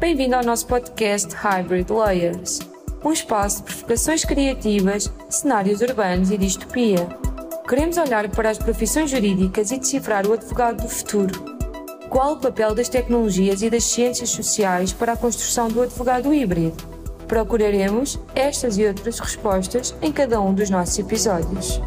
Bem-vindo ao nosso podcast Hybrid Layers, um espaço de provocações criativas, cenários urbanos e distopia. Queremos olhar para as profissões jurídicas e decifrar o advogado do futuro. Qual o papel das tecnologias e das ciências sociais para a construção do advogado híbrido? Procuraremos estas e outras respostas em cada um dos nossos episódios.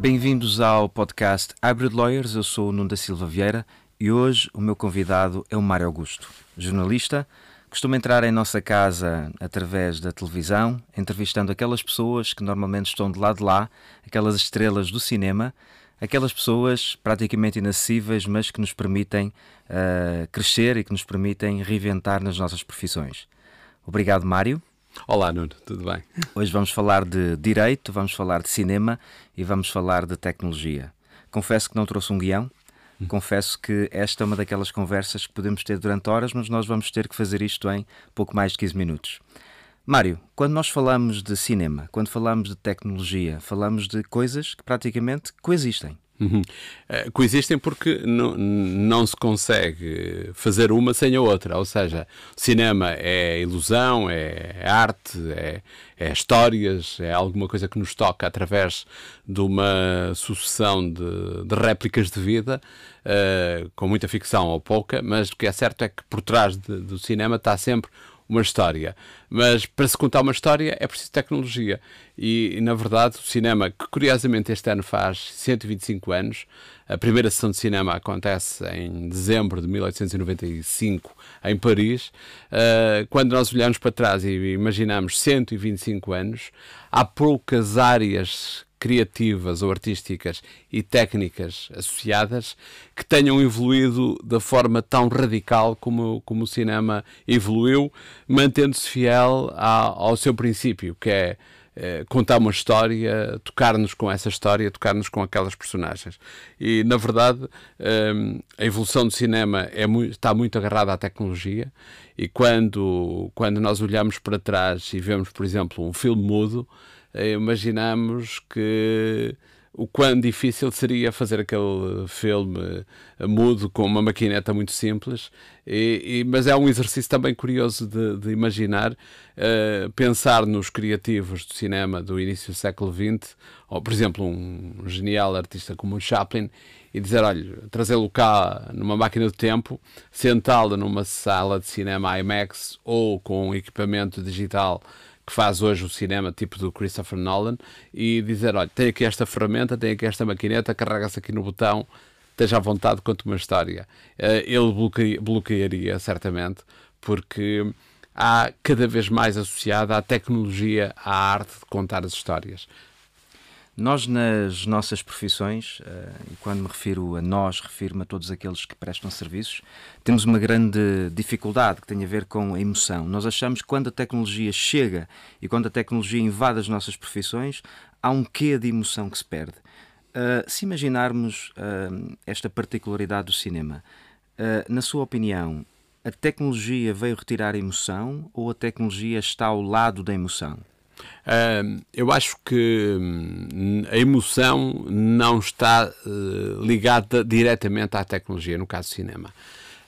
Bem-vindos ao podcast Hybrid Lawyers. Eu sou o Nuno da Silva Vieira e hoje o meu convidado é o Mário Augusto, jornalista. Costuma entrar em nossa casa através da televisão, entrevistando aquelas pessoas que normalmente estão de lado de lá, aquelas estrelas do cinema, aquelas pessoas praticamente inacessíveis, mas que nos permitem uh, crescer e que nos permitem reinventar nas nossas profissões. Obrigado, Mário. Olá, Nuno, tudo bem? Hoje vamos falar de direito, vamos falar de cinema e vamos falar de tecnologia. Confesso que não trouxe um guião, confesso que esta é uma daquelas conversas que podemos ter durante horas, mas nós vamos ter que fazer isto em pouco mais de 15 minutos. Mário, quando nós falamos de cinema, quando falamos de tecnologia, falamos de coisas que praticamente coexistem. Uhum. Uh, coexistem porque não, não se consegue fazer uma sem a outra. Ou seja, cinema é ilusão, é arte, é, é histórias, é alguma coisa que nos toca através de uma sucessão de, de réplicas de vida, uh, com muita ficção ou pouca, mas o que é certo é que por trás de, do cinema está sempre uma história. Mas para se contar uma história é preciso tecnologia. E, e, na verdade, o cinema, que curiosamente este ano faz 125 anos, a primeira sessão de cinema acontece em dezembro de 1895 em Paris. Uh, quando nós olhamos para trás e imaginamos 125 anos, há poucas áreas criativas ou artísticas e técnicas associadas que tenham evoluído da forma tão radical como, como o cinema evoluiu, mantendo-se fiel ao, ao seu princípio, que é eh, contar uma história, tocar-nos com essa história, tocar-nos com aquelas personagens. E, na verdade, eh, a evolução do cinema é muito, está muito agarrada à tecnologia e quando, quando nós olhamos para trás e vemos, por exemplo, um filme mudo, imaginamos que o quão difícil seria fazer aquele filme eh, mudo com uma maquineta muito simples, e, e, mas é um exercício também curioso de, de imaginar, uh, pensar nos criativos do cinema do início do século XX, ou por exemplo um genial artista como o Chaplin, e dizer, olha, trazê-lo cá numa máquina do tempo, sentá-lo numa sala de cinema IMAX ou com um equipamento digital que faz hoje o cinema tipo do Christopher Nolan e dizer, olha, tem aqui esta ferramenta, tem aqui esta maquineta, carrega-se aqui no botão, esteja à vontade, conta uma história. Uh, ele bloqueia, bloquearia, certamente, porque há cada vez mais associada a tecnologia à arte de contar as histórias. Nós, nas nossas profissões, eh, e quando me refiro a nós, refiro-me a todos aqueles que prestam serviços, temos uma grande dificuldade que tem a ver com a emoção. Nós achamos que quando a tecnologia chega e quando a tecnologia invade as nossas profissões, há um quê de emoção que se perde. Uh, se imaginarmos uh, esta particularidade do cinema, na sua opinião, a tecnologia veio retirar a emoção ou a tecnologia está ao lado da emoção? Uh, eu acho que hum, a emoção não está uh, ligada diretamente à tecnologia, no caso do cinema.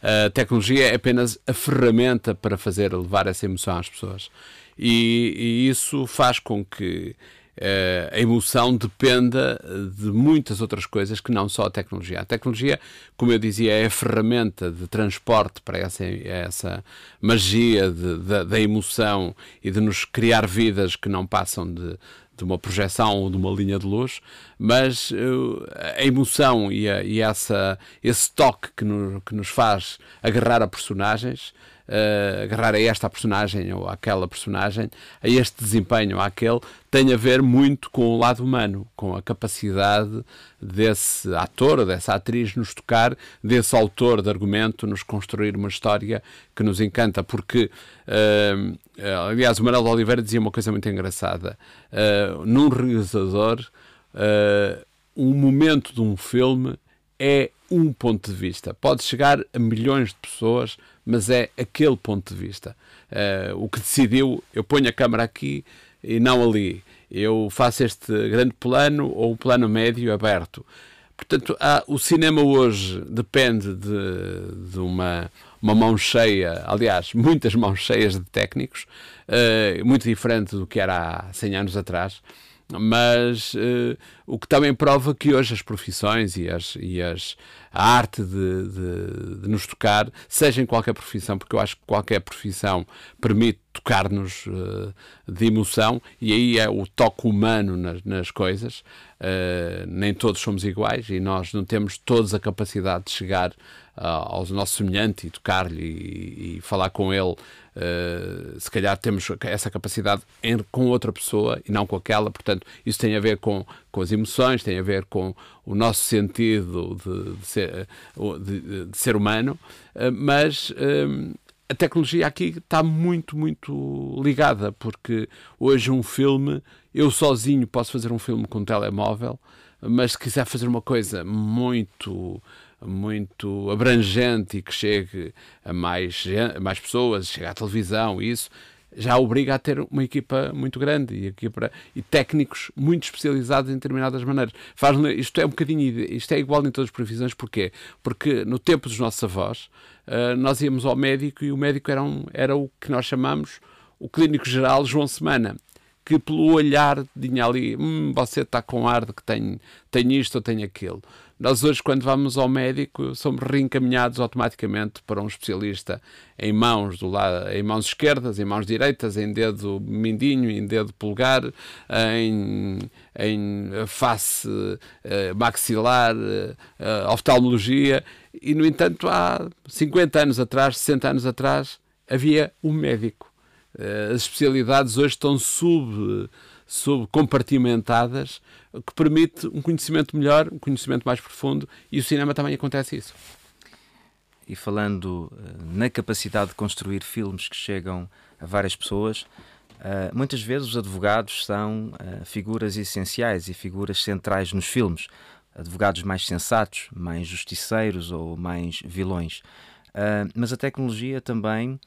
A tecnologia é apenas a ferramenta para fazer levar essa emoção às pessoas. E, e isso faz com que uh, a emoção dependa de muitas outras coisas que não só a tecnologia. A tecnologia, como eu dizia, é a ferramenta de transporte para essa, essa magia de, de, da emoção e de nos criar vidas que não passam de, de uma projeção ou de uma linha de luz, mas uh, a emoção e, a, e essa, esse toque que, no, que nos faz agarrar a personagens uh, agarrar a esta personagem ou àquela personagem, a este desempenho àquele, tem a ver muito com o lado humano, com a capacidade desse ator ou dessa atriz nos tocar, desse autor de argumento nos construir uma história que nos encanta, porque, uh, aliás, o Manuel de Oliveira dizia uma coisa muito engraçada, uh, num realizador, uh, um momento de um filme é um ponto de vista. Pode chegar a milhões de pessoas, mas é aquele ponto de vista. Uh, o que decidiu, eu ponho a câmera aqui e não ali. Eu faço este grande plano ou um plano médio aberto. Portanto, há, o cinema hoje depende de, de uma, uma mão cheia, aliás, muitas mãos cheias de técnicos, uh, muito diferente do que era há 100 anos atrás mas uh, o que também prova que hoje as profissões e, as, e as, a arte de, de, de, nos tocar, seja em qualquer profissão, porque eu acho que qualquer profissão permite tocar-nos uh, de emoção e aí é o toque humano nas, nas coisas. Uh, nem todos somos iguais e nós não temos todos a capacidade de chegar ao nosso semelhante e tocar-lhe e, e, falar com ele Uh, se calhar temos essa capacidade em, com outra pessoa e não com aquela, portanto, isso tem a ver com, com as emoções, tem a ver com o nosso sentido de, de, ser, eh, de, de ser, humano, uh, mas uh, a tecnologia aqui está muito, muito ligada, porque hoje um filme, eu sozinho posso fazer um filme com um telemóvel, mas se quiser fazer uma coisa muito muito abrangente e que chegue a mais, a mais pessoas, chegue à televisão, isso já obriga a ter uma equipa muito grande e, equipa, e técnicos muito especializados em determinadas maneiras. Faz, isto é um bocadinho, isto é igual em todas as previsões, porquê? Porque no tempo dos nossos avós, uh, nós íamos ao médico e o médico era, um, era o que nós chamamos o clínico geral João Semana que pelo olhar tinha ali, hum, você está com ar de que tem, tem isto ou tem aquilo. Nós hoje, quando vamos ao médico, somos reencaminhados automaticamente para um especialista em mãos do lado, em mãos esquerdas, em mãos direitas, em dedo mindinho, em dedo polegar, em, em face uh, maxilar, uh, oftalmologia. E, no entanto, há 50 anos atrás, 60 anos atrás, havia um médico eh, as especialidades hoje estão sub, subcompartimentadas, que permite um conhecimento melhor, um conhecimento mais profundo, e o cinema também acontece isso. E falando eh, na capacidade de construir filmes que chegam a várias pessoas, Uh, muitas vezes os advogados são uh, figuras essenciais e figuras centrais nos filmes. Advogados mais sensatos, mais justiceiros ou mais vilões. Mas a tecnologia também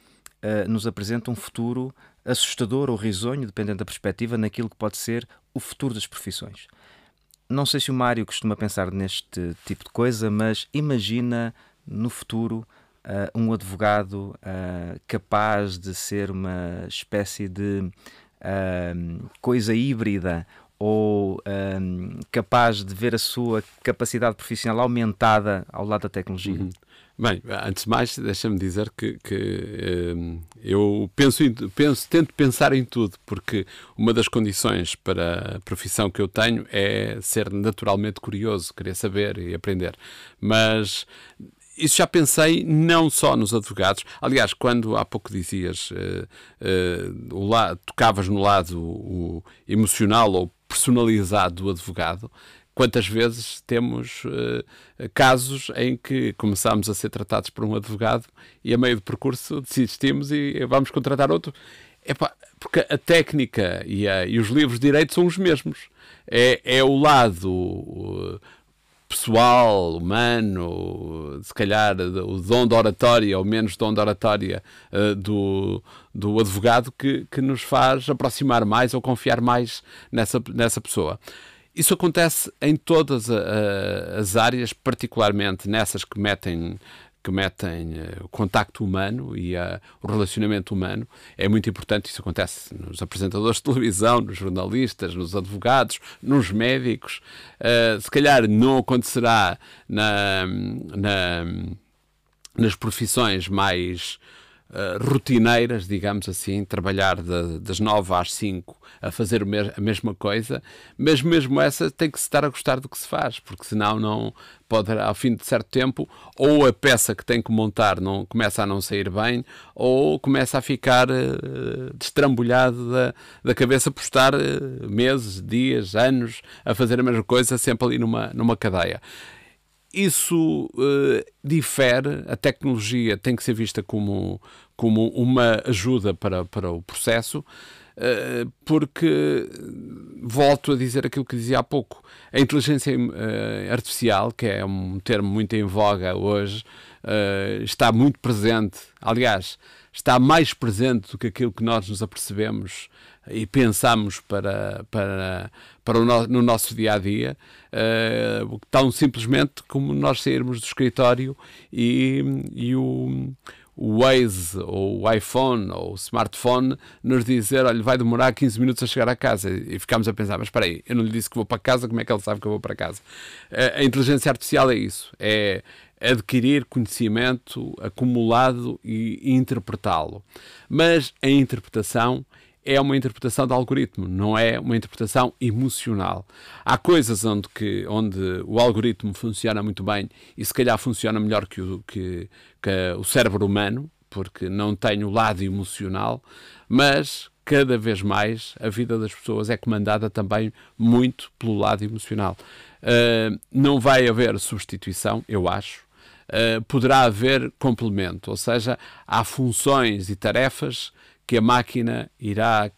nos apresenta um futuro assustador ou risonho, dependendo da perspectiva, naquilo que pode ser o futuro das profissões. Não sei se o Mário costuma pensar neste tipo de coisa, mas imagina no futuro uh, um advogado uh, capaz de ser uma espécie de coisa híbrida ou capaz de ver a sua capacidade profissional aumentada ao lado da tecnologia? Uhum. Bem, antes de mais, deixa-me dizer que, que eh, eu penso, penso, tento pensar em tudo, porque uma das condições para a profissão que eu tenho é ser naturalmente curioso, querer saber e aprender. Mas isso já pensei não só nos advogados. Aliás, quando há pouco dizias, uh, uh, o la tocavas no lado o, emocional ou personalizado do advogado, quantas vezes temos uh, casos em que começamos a ser tratados por um advogado e a meio do percurso desistimos e vamos contratar outro. Epá, porque a técnica e, a, e, os livros de direito são os mesmos. É, é o lado pessoal, humano, se calhar o dom de oratória ou menos dom de oratória uh, do, do advogado que, que nos faz aproximar mais ou confiar mais nessa, nessa pessoa. Isso acontece em todas as áreas, particularmente nessas que metem que metem uh, o contacto humano e uh, o relacionamento humano. É muito importante, isso acontece nos apresentadores de televisão, nos jornalistas, nos advogados, nos médicos. Uh, se calhar não acontecerá na, na, nas profissões mais uh, rotineiras, digamos assim, trabalhar de, das nove às cinco a fazer a mesma coisa, mas mesmo essa tem que se estar a gostar do que se faz, porque senão não pode, ao fim de certo tempo, ou a peça que tem que montar não começa a não sair bem, ou começa a ficar uh, destrambulhado da, da cabeça por estar uh, meses, dias, anos a fazer a mesma coisa, sempre ali numa, numa cadeia isso uh, difere, a tecnologia tem que ser vista como, como uma ajuda para, para o processo, uh, porque, volto a dizer aquilo que dizia há pouco, a inteligência uh, artificial, que é um termo muito em voga hoje, está muito presente, aliás, está mais presente do que aquilo que nós nos apercebemos e pensamos para, para, para o no, no nosso dia a dia, uh, tão simplesmente como nós sairmos do escritório e, e o o Waze ou o iPhone ou o smartphone nos dizer, olha, vai demorar 15 minutos a chegar a casa e ficamos a pensar, mas espera aí, eu não lhe disse que vou para casa, como é que ele sabe que eu vou para casa? A inteligência artificial é isso, é adquirir conhecimento acumulado e interpretá-lo. Mas a interpretação é uma interpretação de algoritmo, não é uma interpretação emocional. Há coisas onde, que, onde o algoritmo funciona muito bem e se calhar funciona melhor que o, que, que o cérebro humano, porque não tem o lado emocional, mas cada vez mais a vida das pessoas é comandada também muito pelo lado emocional. Uh, não vai haver substituição, eu acho. Uh, poderá haver complemento, ou seja, há funções e tarefas que a máquina irá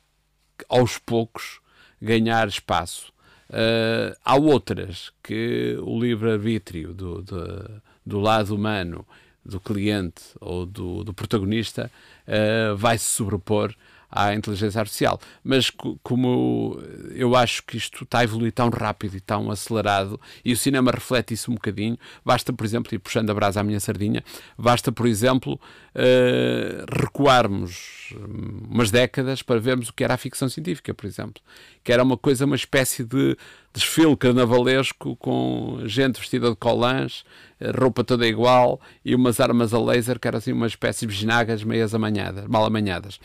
aos poucos ganhar espaço. Uh, há outras que o livre-arbítrio do, do, do, lado humano, do cliente ou do, do protagonista, uh, vai se sobrepor à inteligência artificial. Mas como eu acho que isto está a evoluir tão rápido e tão acelerado, e o cinema reflete isso um bocadinho, basta, por exemplo, e puxando a brasa à minha sardinha, basta, por exemplo, uh, recuarmos umas décadas para vermos o que era a ficção científica, por exemplo, que era uma coisa, uma espécie de desfile carnavalesco com gente vestida de colãs, eh, roupa toda igual e umas armas a laser que eram assim uma espécie de bisnagas meias amanhadas, mal amanhadas.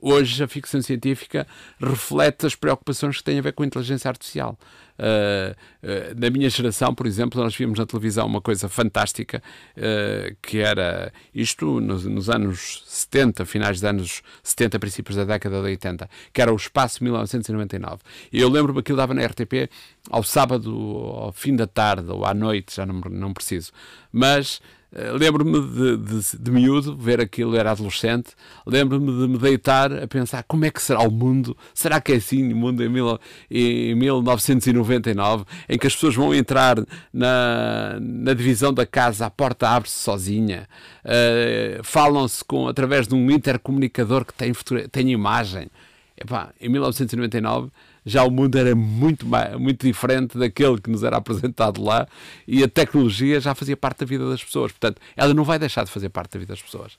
Hoje a ficção científica reflete as preocupações que têm a ver com a inteligência artificial. Uh, uh, na minha geração, por exemplo, nós vimos na televisão uma coisa fantástica, uh, que era isto nos, nos, anos 70, finais dos anos 70, princípios da década de 80, que era o Espaço 1999. E eu lembro-me que aquilo dava na RTP ao sábado, ao fim da tarde ou à noite, já não, não preciso. Mas lembro-me de, de, de miúdo ver aquilo, era adolescente. Lembro-me de me deitar a pensar como é que será o mundo? Será que é assim o mundo em, mil, em 1999, em que as pessoas vão entrar na, na divisão da casa, a porta abre-se sozinha, uh, falam-se através de um intercomunicador que tem, tem imagem. Epá, em 1999 já o mundo era muito, muito diferente daquele que nos era apresentado lá e a tecnologia já fazia parte da vida das pessoas. Portanto, ela não vai deixar de fazer parte da vida das pessoas.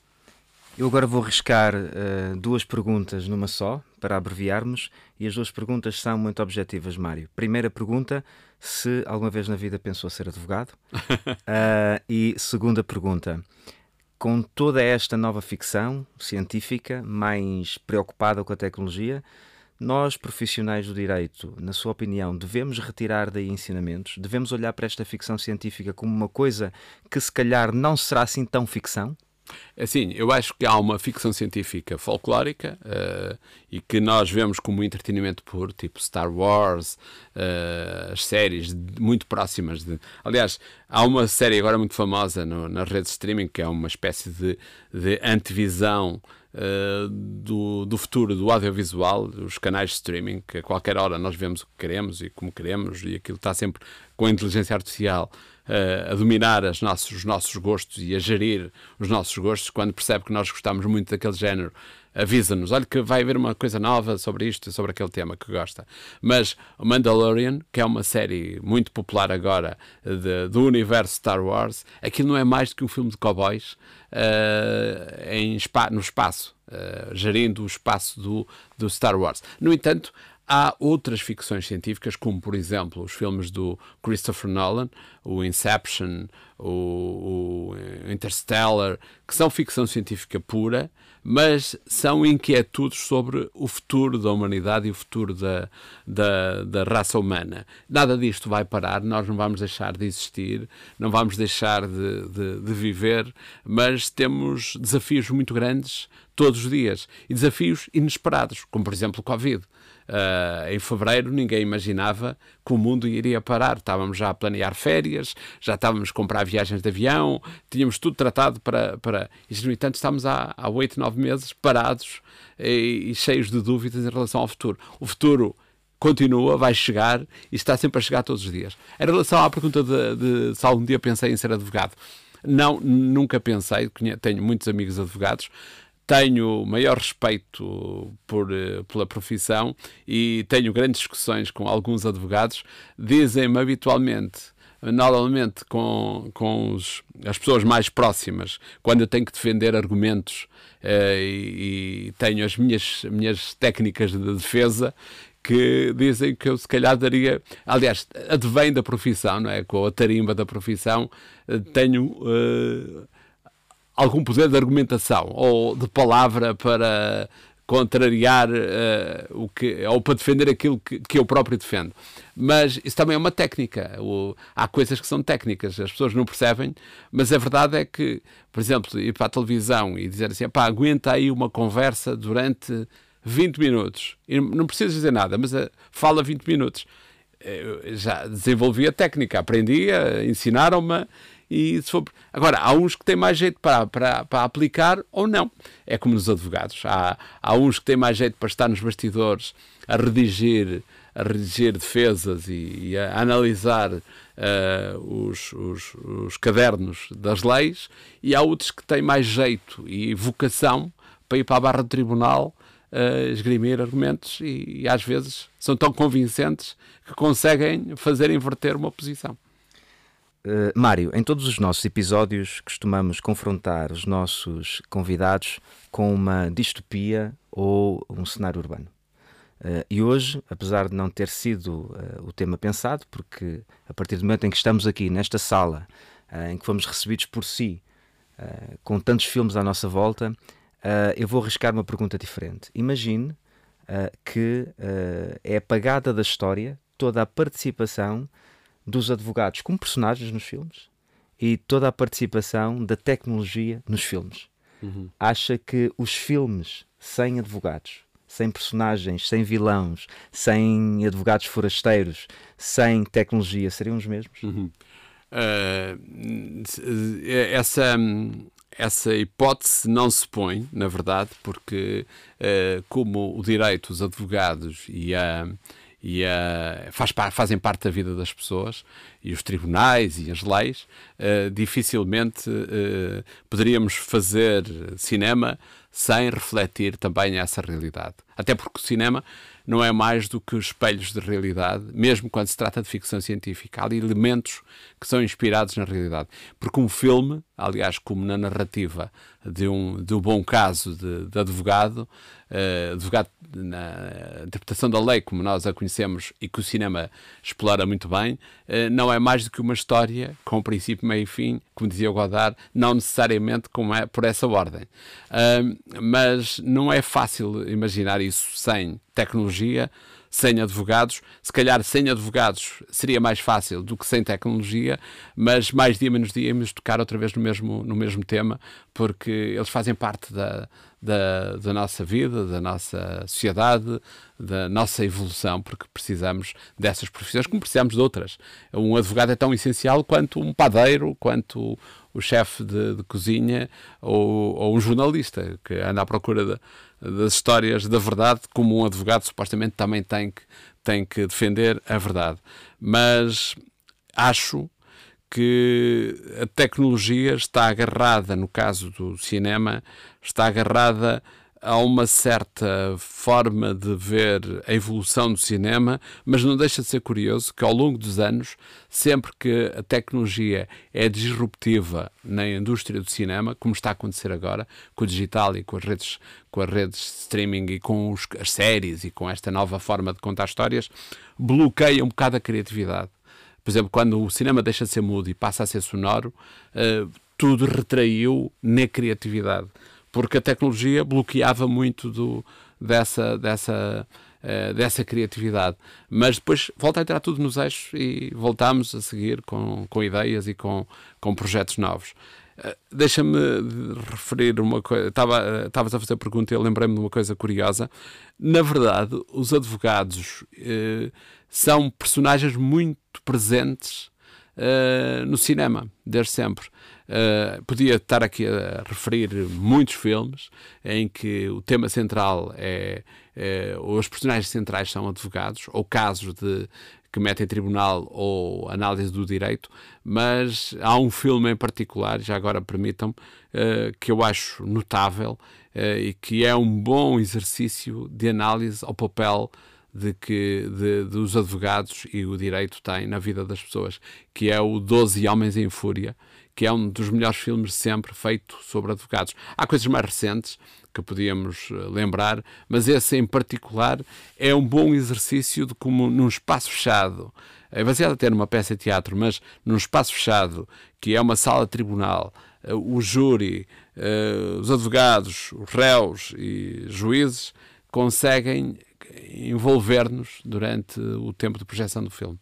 Eu agora vou arriscar uh, duas perguntas numa só, para abreviarmos, e as duas perguntas são muito objetivas, Mário. Primeira pergunta, se alguma vez na vida pensou ser advogado? uh, e segunda pergunta, com toda esta nova ficção científica, mais preocupada com a tecnologia, nós, profissionais do direito, na sua opinião, devemos retirar daí ensinamentos? Devemos olhar para esta ficção científica como uma coisa que se calhar não será assim tão ficção? É assim, eu acho que há uma ficção científica folclórica uh, e que nós vemos como entretenimento puro, tipo Star Wars, uh, as séries muito próximas. De... Aliás, há uma série agora muito famosa no, nas redes de streaming que é uma espécie de, de antevisão uh, do, do futuro do audiovisual, dos canais de streaming, que a qualquer hora nós vemos o que queremos e como queremos, e aquilo está sempre com a inteligência artificial uh, a dominar as nossos, os nossos gostos e a gerir os nossos gostos, quando percebe que nós gostamos muito daquele género avisa-nos, olha que vai haver uma coisa nova sobre isto, sobre aquele tema que gosta. Mas Mandalorian, que é uma série muito popular agora de, do universo Star Wars, aquilo não é mais do que um filme de cowboys uh, em, no espaço, uh, gerindo o espaço do, do Star Wars. No entanto, Há outras ficções científicas, como por exemplo os filmes do Christopher Nolan, o Inception, o, o Interstellar, que são ficção científica pura, mas são inquietudes sobre o futuro da humanidade e o futuro da, da, da, raça humana. Nada disto vai parar, nós não vamos deixar de existir, não vamos deixar de, de, de viver, mas temos desafios muito grandes todos os dias e desafios inesperados, como por exemplo o Covid. Uh, em fevereiro ninguém imaginava que o mundo iria parar. Estávamos já a planear férias, já estávamos a comprar viagens de avião, tínhamos tudo tratado para. para... E, no entanto, estamos há oito, nove meses parados e, e cheios de dúvidas em relação ao futuro. O futuro continua, vai chegar e está sempre a chegar todos os dias. Em relação à pergunta de, de se algum dia pensei em ser advogado, não, nunca pensei, tenho muitos amigos advogados, tenho maior respeito por, uh, pela profissão e tenho grandes discussões com alguns advogados, dizem-me habitualmente normalmente com, com os, as pessoas mais próximas, quando eu tenho que defender argumentos uh, e, e, tenho as minhas, minhas técnicas de defesa, que dizem que eu se calhar daria. Aliás, advém da profissão, não é? Com a tarimba da profissão, eh, tenho uh, algum poder de argumentação ou de palavra para contrariar uh, o que, ou para defender aquilo que, que eu próprio defendo. Mas isso também é uma técnica. O, há coisas que são técnicas, as pessoas não percebem, mas a verdade é que, por exemplo, ir para a televisão e dizer assim, pá, aguenta aí uma conversa durante 20 minutos. E não preciso dizer nada, mas uh, fala 20 minutos. Eu já desenvolvi a técnica, aprendi, ensinaram-me. E se for... Agora, há uns que têm mais jeito para, para, para aplicar ou não. É como nos advogados. Há, há uns que têm mais jeito para estar nos bastidores a redigir, a redigir defesas e, e a analisar uh, os, os, os cadernos das leis, e há outros que têm mais jeito e vocação para ir para a barra do tribunal uh, esgrimir argumentos e, e, às vezes são tão convincentes que conseguem fazer inverter uma posição. Uh, Mário, em todos os nossos episódios costumamos confrontar os nossos convidados com uma distopia ou um cenário urbano. Uh, e hoje, apesar de não ter sido uh, o tema pensado, porque a partir do momento em que estamos aqui nesta sala, em que fomos recebidos por si, com tantos filmes à nossa volta, eu vou arriscar uma pergunta diferente. Imagine que é apagada da história toda a participação dos advogados como personagens nos filmes e toda a participação da tecnologia nos filmes. Uhum. Acha que os filmes sem advogados, sem personagens, sem vilões, sem advogados forasteiros, sem tecnologia, seriam os mesmos? Uhum. essa essa hipótese não se põe, na verdade, porque uh, como o direito, os advogados e a, e a, faz, fazem parte da vida das pessoas e os tribunais e as leis, uh, dificilmente uh, poderíamos fazer cinema sem refletir também essa realidade. Até porque o cinema não é mais do que espelhos de realidade, mesmo quando se trata de ficção científica. Há elementos que são inspirados na realidade. Porque um filme, aliás, como na narrativa de de um bom caso de, de advogado, uh, advogado na interpretação da lei, como nós a conhecemos e que o cinema explora muito bem, uh, não é mais do que uma história com princípio, meio e fim, como dizia o Godard, não necessariamente como é por essa ordem. Uh, mas não é fácil imaginar isso sem tecnologia, sem advogados. Se calhar sem advogados seria mais fácil do que sem tecnologia, mas mais dia menos dia íamos tocar outra vez no mesmo, no mesmo tema, porque eles fazem parte da, da, da nossa vida, da nossa sociedade, da nossa evolução, porque precisamos dessas profissões como precisamos de outras. Um advogado é tão essencial quanto um padeiro, quanto o chefe de, de cozinha ou, ou, um jornalista que anda à procura de, das histórias da verdade, como um advogado supostamente também tem que, tem que defender a verdade. Mas acho que a tecnologia está agarrada, no caso do cinema, está agarrada há uma certa forma de ver a evolução do cinema, mas não deixa de ser curioso que ao longo dos anos, sempre que a tecnologia é disruptiva na indústria do cinema, como está a acontecer agora, com o digital e com as redes, com as redes de streaming e com os, as séries e com esta nova forma de contar histórias, bloqueia um bocado a criatividade. Por exemplo, quando o cinema deixa de ser mudo e passa a ser sonoro, uh, tudo retraiu na criatividade porque a tecnologia bloqueava muito do, dessa, dessa, uh, dessa criatividade. Mas depois volta a entrar tudo nos eixos e voltamos a seguir com, com ideias e com, com projetos novos. Uh, Deixa-me referir uma coisa. Estavas a fazer pergunta e eu lembrei-me de uma coisa curiosa. Na verdade, os advogados são personagens muito presentes no cinema, desde sempre. Uh, podia estar aqui a referir muitos filmes em que o tema central é, é os personagens centrais são advogados ou casos de que mete em tribunal ou análise do direito, mas há um filme em particular, já agora permitam-me, uh, que eu acho notável uh, e que é um bom exercício de análise ao papel de que de, dos advogados e o direito têm na vida das pessoas, que é o Doze Homens em Fúria, que é um dos melhores filmes sempre feito sobre advogados. Há coisas mais recentes que podíamos eh, lembrar, mas esse em particular é um bom exercício de como num espaço fechado, é baseado até numa peça de teatro, mas num espaço fechado, que é uma sala de tribunal, eh, o júri, eh, os advogados, os réus e juízes conseguem envolver-nos durante o tempo de projeção do filme.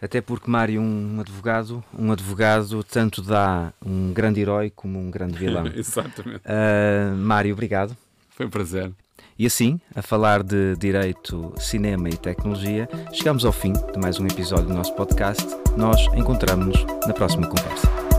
Até porque Mário, um advogado, um advogado tanto dá um grande herói como um grande vilão. Exatamente. Uh, Mário, obrigado. Foi um prazer. E assim, a falar de direito, cinema e tecnologia, chegamos ao fim de mais um episódio do nosso podcast. Nós encontramos-nos na próxima conversa.